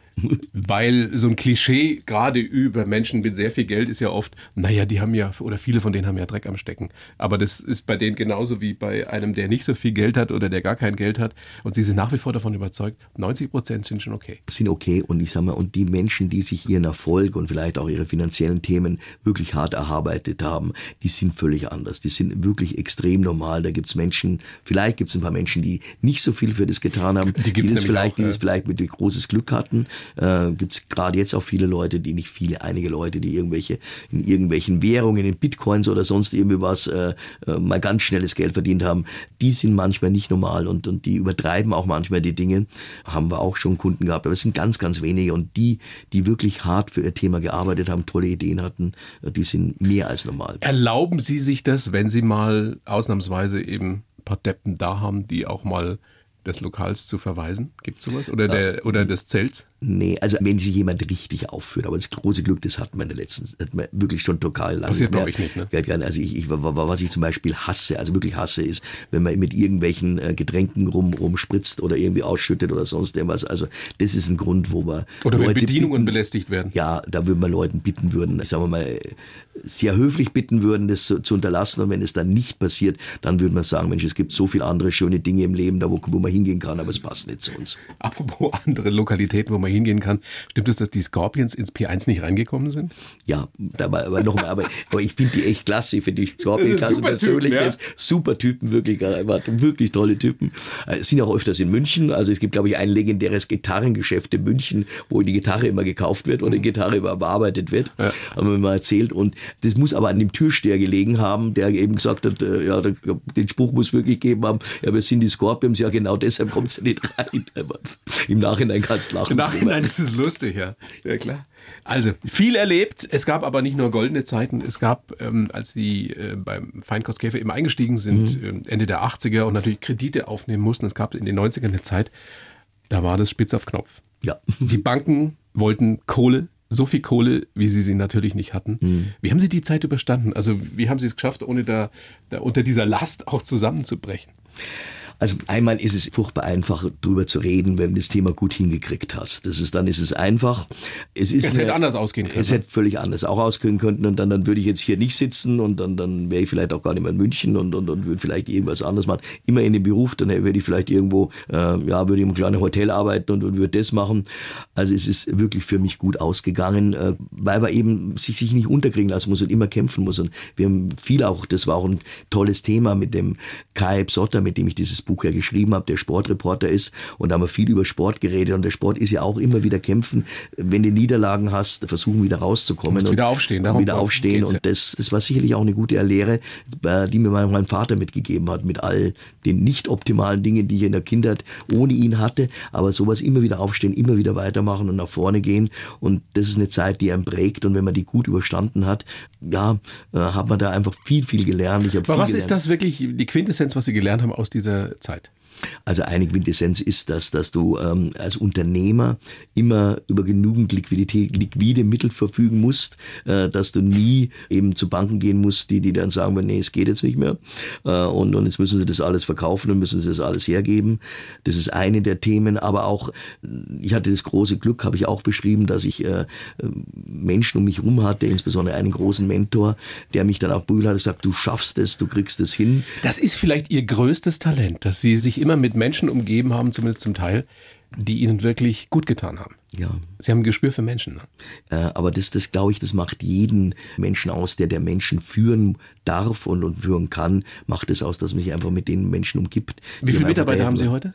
Weil so ein Klischee gerade über Menschen mit sehr viel Geld ist ja oft, naja, die haben ja, oder viele von denen haben ja Dreck am Stecken. Aber das ist bei denen genauso wie bei einem, der nicht so viel Geld hat oder der gar kein Geld hat. Und sie sind nach wie vor davon überzeugt, 90 Prozent sind schon okay. Sind okay. Und ich sag mal, und die Menschen, die sich ihren Erfolg und vielleicht auch ihre finanziellen Themen wirklich hart erarbeitet haben, die sind völlig anders. Die sind wirklich extrem normal. Da gibt's Menschen, vielleicht gibt's ein paar Menschen, die nicht so viel für das getan haben, die, gibt's die das vielleicht, auch, die das vielleicht mit großes Glück hatten. Äh, gibt's gerade jetzt auch viele Leute, die nicht viele, einige Leute, die irgendwelche in irgendwelchen Währungen, in Bitcoins oder sonst irgendwie was äh, äh, mal ganz schnelles Geld verdient haben, die sind manchmal nicht normal und, und die übertreiben auch manchmal die Dinge. Haben wir auch schon Kunden gehabt, aber es sind ganz, ganz wenige und die, die wirklich hart für ihr Thema gearbeitet haben, tolle Ideen hatten, äh, die sind mehr als normal. Erlauben Sie sich das, wenn Sie mal ausnahmsweise eben ein paar Deppen da haben, die auch mal des Lokals zu verweisen? Gibt sowas? Oder, der, oder des Zelts? Nee, also wenn sich jemand richtig aufführt, aber das große Glück, das hat man in der letzten, hat man wirklich schon total lange. Passiert bei euch nicht, ne? Also ich, ich, was ich zum Beispiel hasse, also wirklich hasse, ist, wenn man mit irgendwelchen äh, Getränken rum, rumspritzt oder irgendwie ausschüttet oder sonst irgendwas. Also das ist ein Grund, wo wir Oder wenn Bedienungen bitten, belästigt werden. Ja, da würden wir Leuten bitten würden, sagen wir mal, sehr höflich bitten würden, das zu, zu unterlassen. Und wenn es dann nicht passiert, dann würden wir sagen, Mensch, es gibt so viele andere schöne Dinge im Leben, da wo, wo man hingehen kann, aber es passt nicht zu uns. Apropos andere Lokalitäten, wo man hingehen kann, stimmt es, dass die Scorpions ins P1 nicht reingekommen sind? Ja, aber, aber nochmal, aber, aber ich finde die echt klasse, ich finde die Scorpions klasse persönlich, ja. super Typen, wirklich, äh, wirklich tolle Typen. Äh, es sind auch öfters in München, also es gibt, glaube ich, ein legendäres Gitarrengeschäft in München, wo die Gitarre immer gekauft wird oder die Gitarre bearbeitet wird, ja. haben wir mal erzählt und das muss aber an dem Türsteher gelegen haben, der eben gesagt hat, äh, ja, den Spruch muss wirklich geben haben, ja, wir sind die Scorpions, ja genau deshalb kommt sie nicht rein. Im Nachhinein kannst du lachen. Im Nachhinein ist lustig, ja. Ja, klar. Also, viel erlebt. Es gab aber nicht nur goldene Zeiten. Es gab, ähm, als Sie äh, beim Feinkostkäfer eben eingestiegen sind, mhm. Ende der 80er und natürlich Kredite aufnehmen mussten, es gab in den 90ern eine Zeit, da war das spitz auf Knopf. Ja. Die Banken wollten Kohle, so viel Kohle, wie sie sie natürlich nicht hatten. Mhm. Wie haben Sie die Zeit überstanden? Also wie haben Sie es geschafft, ohne da, da unter dieser Last auch zusammenzubrechen? Also einmal ist es furchtbar einfach, drüber zu reden, wenn du das Thema gut hingekriegt hast. Das ist, dann ist es einfach. Es, ist es hätte anders ausgehen können. Es ne? hätte völlig anders auch ausgehen können und dann, dann würde ich jetzt hier nicht sitzen und dann, dann wäre ich vielleicht auch gar nicht mehr in München und, und, und würde vielleicht irgendwas anderes machen. Immer in dem Beruf, dann würde ich vielleicht irgendwo, äh, ja, würde ich im kleinen Hotel arbeiten und, und würde das machen. Also es ist wirklich für mich gut ausgegangen, äh, weil man eben sich, sich nicht unterkriegen lassen muss und immer kämpfen muss. Und wir haben viel auch, das war auch ein tolles Thema mit dem Kai Psotter, mit dem ich dieses Buch Buch ja geschrieben habe, der Sportreporter ist. Und da haben wir viel über Sport geredet. Und der Sport ist ja auch immer wieder kämpfen. Wenn du Niederlagen hast, versuchen wieder rauszukommen. und wieder aufstehen. Darum wieder aufstehen. Und das, das war sicherlich auch eine gute Lehre, die mir mein Vater mitgegeben hat, mit all den nicht optimalen Dingen, die ich in der Kindheit ohne ihn hatte. Aber sowas immer wieder aufstehen, immer wieder weitermachen und nach vorne gehen. Und das ist eine Zeit, die einen prägt. Und wenn man die gut überstanden hat, ja, äh, hat man da einfach viel, viel gelernt. Aber was gelernt. ist das wirklich, die Quintessenz, was Sie gelernt haben aus dieser Zeit? Also eine Quintessenz ist das, dass du ähm, als Unternehmer immer über genügend Liquidität, liquide Mittel verfügen musst, äh, dass du nie eben zu Banken gehen musst, die, die dann sagen, nee, es geht jetzt nicht mehr äh, und, und jetzt müssen sie das alles verkaufen und müssen sie das alles hergeben. Das ist eine der Themen, aber auch, ich hatte das große Glück, habe ich auch beschrieben, dass ich äh, Menschen um mich herum hatte, insbesondere einen großen Mentor, der mich dann auch berührt hat, sagt, du schaffst es, du kriegst es hin. Das ist vielleicht ihr größtes Talent, dass sie sich immer immer mit Menschen umgeben haben, zumindest zum Teil, die ihnen wirklich gut getan haben. Ja. Sie haben ein Gespür für Menschen. Ne? Äh, aber das, das glaube ich, das macht jeden Menschen aus, der der Menschen führen darf und, und führen kann, macht es aus, dass man sich einfach mit den Menschen umgibt. Wie viele Mitarbeiter haben Sie heute?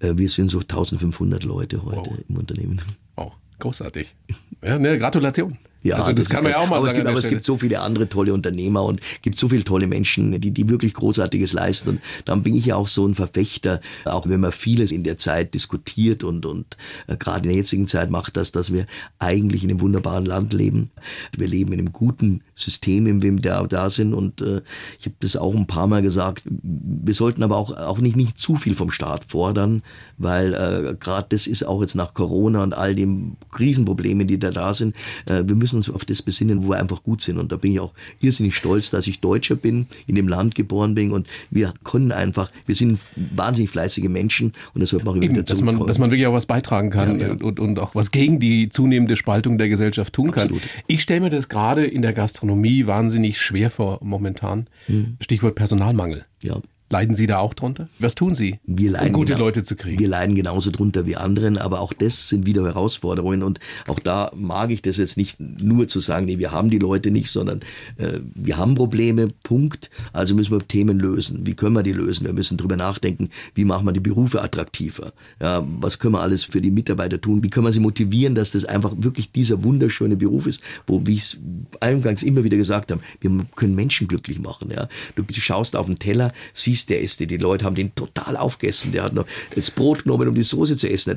Äh, wir sind so 1500 Leute heute wow. im Unternehmen. Wow, großartig. Ja, ne, Gratulation. Ja, also das, das kann man ja auch mal aber sagen. Es gibt, aber es gibt so viele andere tolle Unternehmer und gibt so viele tolle Menschen, die, die wirklich Großartiges leisten. Und dann bin ich ja auch so ein Verfechter, auch wenn man vieles in der Zeit diskutiert und, und äh, gerade in der jetzigen Zeit macht das, dass wir eigentlich in einem wunderbaren Land leben. Wir leben in einem guten System, in dem wir da sind. Und äh, ich habe das auch ein paar Mal gesagt. Wir sollten aber auch, auch nicht, nicht zu viel vom Staat fordern, weil äh, gerade das ist auch jetzt nach Corona und all den Krisenproblemen, die da da sind. Äh, wir müssen uns auf das besinnen, wo wir einfach gut sind. Und da bin ich auch irrsinnig stolz, dass ich Deutscher bin, in dem Land geboren bin und wir können einfach, wir sind wahnsinnig fleißige Menschen und das sollte man auch immer Eben, wieder dass man, dass man wirklich auch was beitragen kann ja, ja. Und, und auch was gegen die zunehmende Spaltung der Gesellschaft tun kann. Absolut. Ich stelle mir das gerade in der Gastronomie wahnsinnig schwer vor momentan. Hm. Stichwort Personalmangel. Ja. Leiden Sie da auch drunter? Was tun Sie, wir leiden um gute genau, Leute zu kriegen? Wir leiden genauso drunter wie anderen, aber auch das sind wieder Herausforderungen und auch da mag ich das jetzt nicht nur zu sagen, nee, wir haben die Leute nicht, sondern äh, wir haben Probleme, Punkt. Also müssen wir Themen lösen. Wie können wir die lösen? Wir müssen drüber nachdenken, wie machen wir die Berufe attraktiver? Ja, was können wir alles für die Mitarbeiter tun? Wie können wir sie motivieren, dass das einfach wirklich dieser wunderschöne Beruf ist, wo, wie ich es eingangs immer wieder gesagt habe, wir können Menschen glücklich machen. Ja, du schaust auf den Teller, siehst siehst, der ist, die Leute haben den total aufgegessen. Der hat noch das Brot genommen, um die Soße zu essen.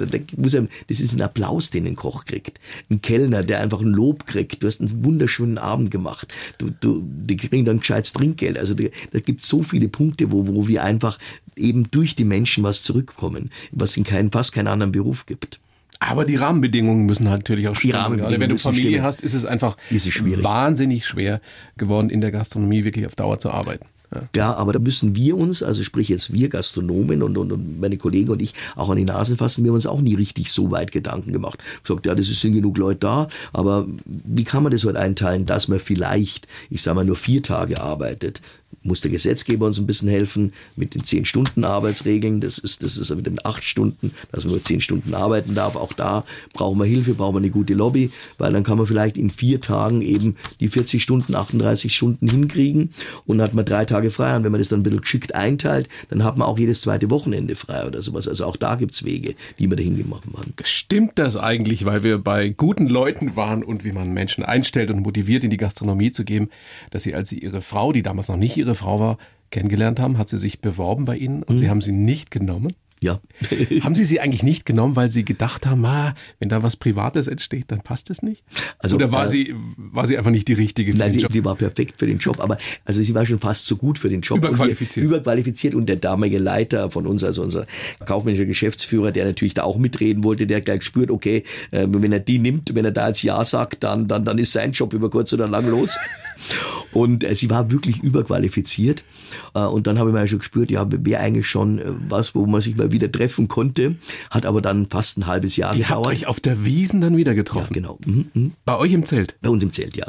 Das ist ein Applaus, den ein Koch kriegt. Ein Kellner, der einfach ein Lob kriegt. Du hast einen wunderschönen Abend gemacht. Du, du, die kriegen dann gescheites Trinkgeld. Also da gibt so viele Punkte, wo, wo wir einfach eben durch die Menschen was zurückkommen, was in keinen, fast keinen anderen Beruf gibt. Aber die Rahmenbedingungen müssen natürlich auch stimmen. Gerade wenn du Familie stimmen. hast, ist es einfach ist es wahnsinnig schwer geworden, in der Gastronomie wirklich auf Dauer zu arbeiten. Ja. ja, aber da müssen wir uns, also sprich jetzt wir Gastronomen und, und, und meine Kollegen und ich, auch an die Nase fassen. Wir haben uns auch nie richtig so weit Gedanken gemacht. Gesagt, ja, das sind genug Leute da, aber wie kann man das heute einteilen, dass man vielleicht, ich sage mal, nur vier Tage arbeitet? Muss der Gesetzgeber uns ein bisschen helfen mit den zehn Stunden Arbeitsregeln. Das ist, das ist mit den acht Stunden, dass man nur zehn Stunden arbeiten darf. Auch da brauchen wir Hilfe, brauchen wir eine gute Lobby, weil dann kann man vielleicht in vier Tagen eben die 40 Stunden, 38 Stunden hinkriegen und dann hat man drei Tage frei. Und wenn man das dann ein bisschen geschickt einteilt, dann hat man auch jedes zweite Wochenende frei oder sowas. Also auch da gibt's Wege, die man dahin gemacht haben. Stimmt das eigentlich, weil wir bei guten Leuten waren und wie man Menschen einstellt und motiviert, in die Gastronomie zu geben, dass sie als sie ihre Frau, die damals noch nicht ihre Frau war, kennengelernt haben, hat sie sich beworben bei Ihnen und mhm. Sie haben sie nicht genommen? Ja. haben Sie sie eigentlich nicht genommen, weil Sie gedacht haben, ah, wenn da was Privates entsteht, dann passt es nicht? Also, Oder war, äh, sie, war sie einfach nicht die richtige für nein, den Job? sie war perfekt für den Job, aber also sie war schon fast so gut für den Job. Überqualifiziert. Und überqualifiziert und der damalige Leiter von uns, also unser kaufmännischer Geschäftsführer, der natürlich da auch mitreden wollte, der gleich spürt, okay, äh, wenn er die nimmt, wenn er da als Ja sagt, dann, dann, dann ist sein Job über kurz oder lang los. Und äh, sie war wirklich überqualifiziert. Äh, und dann habe ich mal schon gespürt, ja, wäre eigentlich schon äh, was, wo man sich mal wieder treffen konnte. Hat aber dann fast ein halbes Jahr Ihr gedauert. Ihr habt euch auf der Wiesen dann wieder getroffen? Ja, genau. Mhm, mhm. Bei euch im Zelt? Bei uns im Zelt, ja.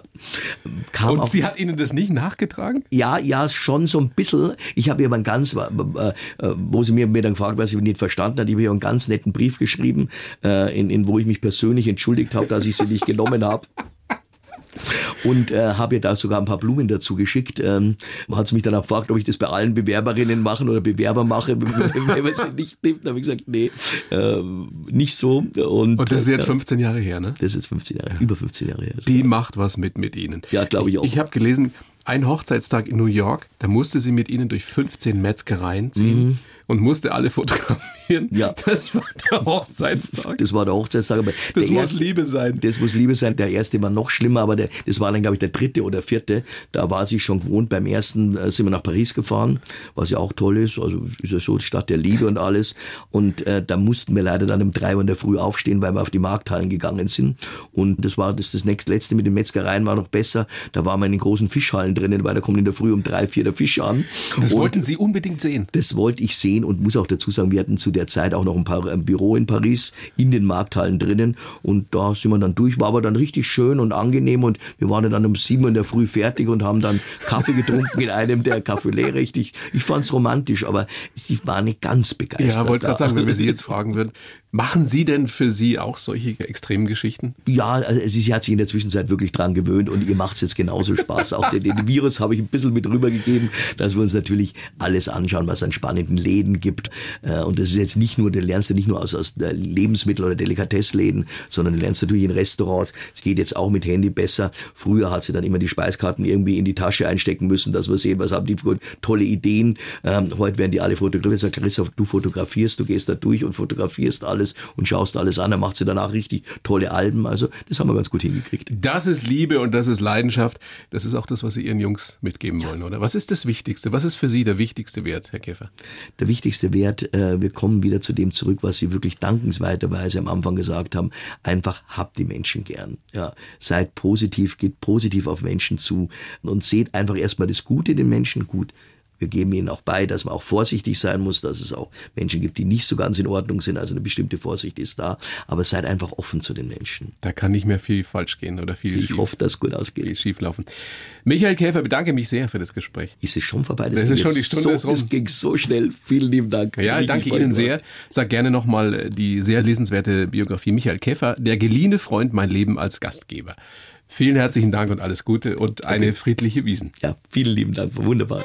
Kam und sie hat Ihnen das nicht nachgetragen? Ja, ja, schon so ein bisschen. Ich habe ihr mal ganz, äh, wo sie mir, mir dann gefragt, was sie nicht verstanden hat, ich habe ihr einen ganz netten Brief geschrieben, äh, in, in wo ich mich persönlich entschuldigt habe, dass ich sie nicht genommen habe und äh, habe ihr da sogar ein paar Blumen dazu geschickt. Ähm, hat sie mich dann auch gefragt, ob ich das bei allen Bewerberinnen machen oder Bewerber mache, wenn man sie nicht nimmt. Dann habe ich gesagt, nee, äh, nicht so. Und, und das ist jetzt 15 Jahre her, ne? Das ist jetzt 15 Jahre, ja. über 15 Jahre her. Die macht was mit mit Ihnen. Ja, glaube ich auch. Ich, ich habe gelesen, ein Hochzeitstag in New York, da musste sie mit ihnen durch 15 Metzgereien ziehen mhm. Und musste alle fotografieren. Ja. Das war der Hochzeitstag. Das war der Hochzeitstag. Aber das muss erste, Liebe sein. Das muss Liebe sein. Der erste war noch schlimmer, aber der, das war dann, glaube ich, der dritte oder vierte. Da war sie schon gewohnt. Beim ersten äh, sind wir nach Paris gefahren, was ja auch toll ist. Also ist ja so die Stadt der Liebe und alles. Und äh, da mussten wir leider dann um drei Uhr in der Früh aufstehen, weil wir auf die Markthallen gegangen sind. Und das war das, das nächste letzte mit den Metzgereien war noch besser. Da waren wir in den großen Fischhallen drinnen, weil da kommt in der Früh um drei, vier der Fisch an. Das und wollten Sie unbedingt sehen? Das wollte ich sehen gesehen und muss auch dazu sagen, wir hatten zu der Zeit auch noch ein, paar, ein Büro in Paris in den Markthallen drinnen und da sind wir dann durch, war aber dann richtig schön und angenehm und wir waren dann um sieben in der Früh fertig und haben dann Kaffee getrunken in einem der Café richtig. Ich fand's romantisch, aber sie war nicht ganz begeistert. Ja, wollte gerade sagen, wenn wir Sie jetzt fragen würden, Machen Sie denn für Sie auch solche extremen Geschichten? Ja, also sie hat sich in der Zwischenzeit wirklich dran gewöhnt und ihr macht es jetzt genauso Spaß. Auch den, den Virus habe ich ein bisschen mit rübergegeben, dass wir uns natürlich alles anschauen, was es an spannenden Läden gibt. Äh, und das ist jetzt nicht nur, du lernst ja nicht nur aus, aus Lebensmittel- oder Delikatessläden, sondern du lernst natürlich in Restaurants. Es geht jetzt auch mit Handy besser. Früher hat sie dann immer die Speiskarten irgendwie in die Tasche einstecken müssen, dass wir sehen, was haben die für tolle Ideen. Ähm, heute werden die alle fotografiert. Christoph, du fotografierst, du gehst da durch und fotografierst alles alles und schaust alles an. Er macht sie danach richtig tolle Alben. Also das haben wir ganz gut hingekriegt. Das ist Liebe und das ist Leidenschaft. Das ist auch das, was Sie Ihren Jungs mitgeben wollen, oder? Was ist das Wichtigste? Was ist für Sie der wichtigste Wert, Herr Käfer? Der wichtigste Wert, äh, wir kommen wieder zu dem zurück, was Sie wirklich dankenswerterweise am Anfang gesagt haben. Einfach habt die Menschen gern. Ja, seid positiv, geht positiv auf Menschen zu und seht einfach erstmal das Gute in den Menschen gut. Wir geben ihnen auch bei, dass man auch vorsichtig sein muss, dass es auch Menschen gibt, die nicht so ganz in Ordnung sind. Also eine bestimmte Vorsicht ist da. Aber seid einfach offen zu den Menschen. Da kann nicht mehr viel falsch gehen oder viel Ich schief, hoffe, dass gut ausgeht. Schief laufen. Michael Käfer, bedanke mich sehr für das Gespräch. Ist es schon vorbei? Das, das ist schon die Stunde so, Es ging so schnell. Vielen lieben Dank. Ja, ich danke Ihnen sehr. Sag gerne nochmal die sehr lesenswerte Biografie Michael Käfer, der geliehene Freund, mein Leben als Gastgeber. Vielen herzlichen Dank und alles Gute und eine okay. friedliche Wiesen. Ja, vielen lieben Dank. Wunderbar.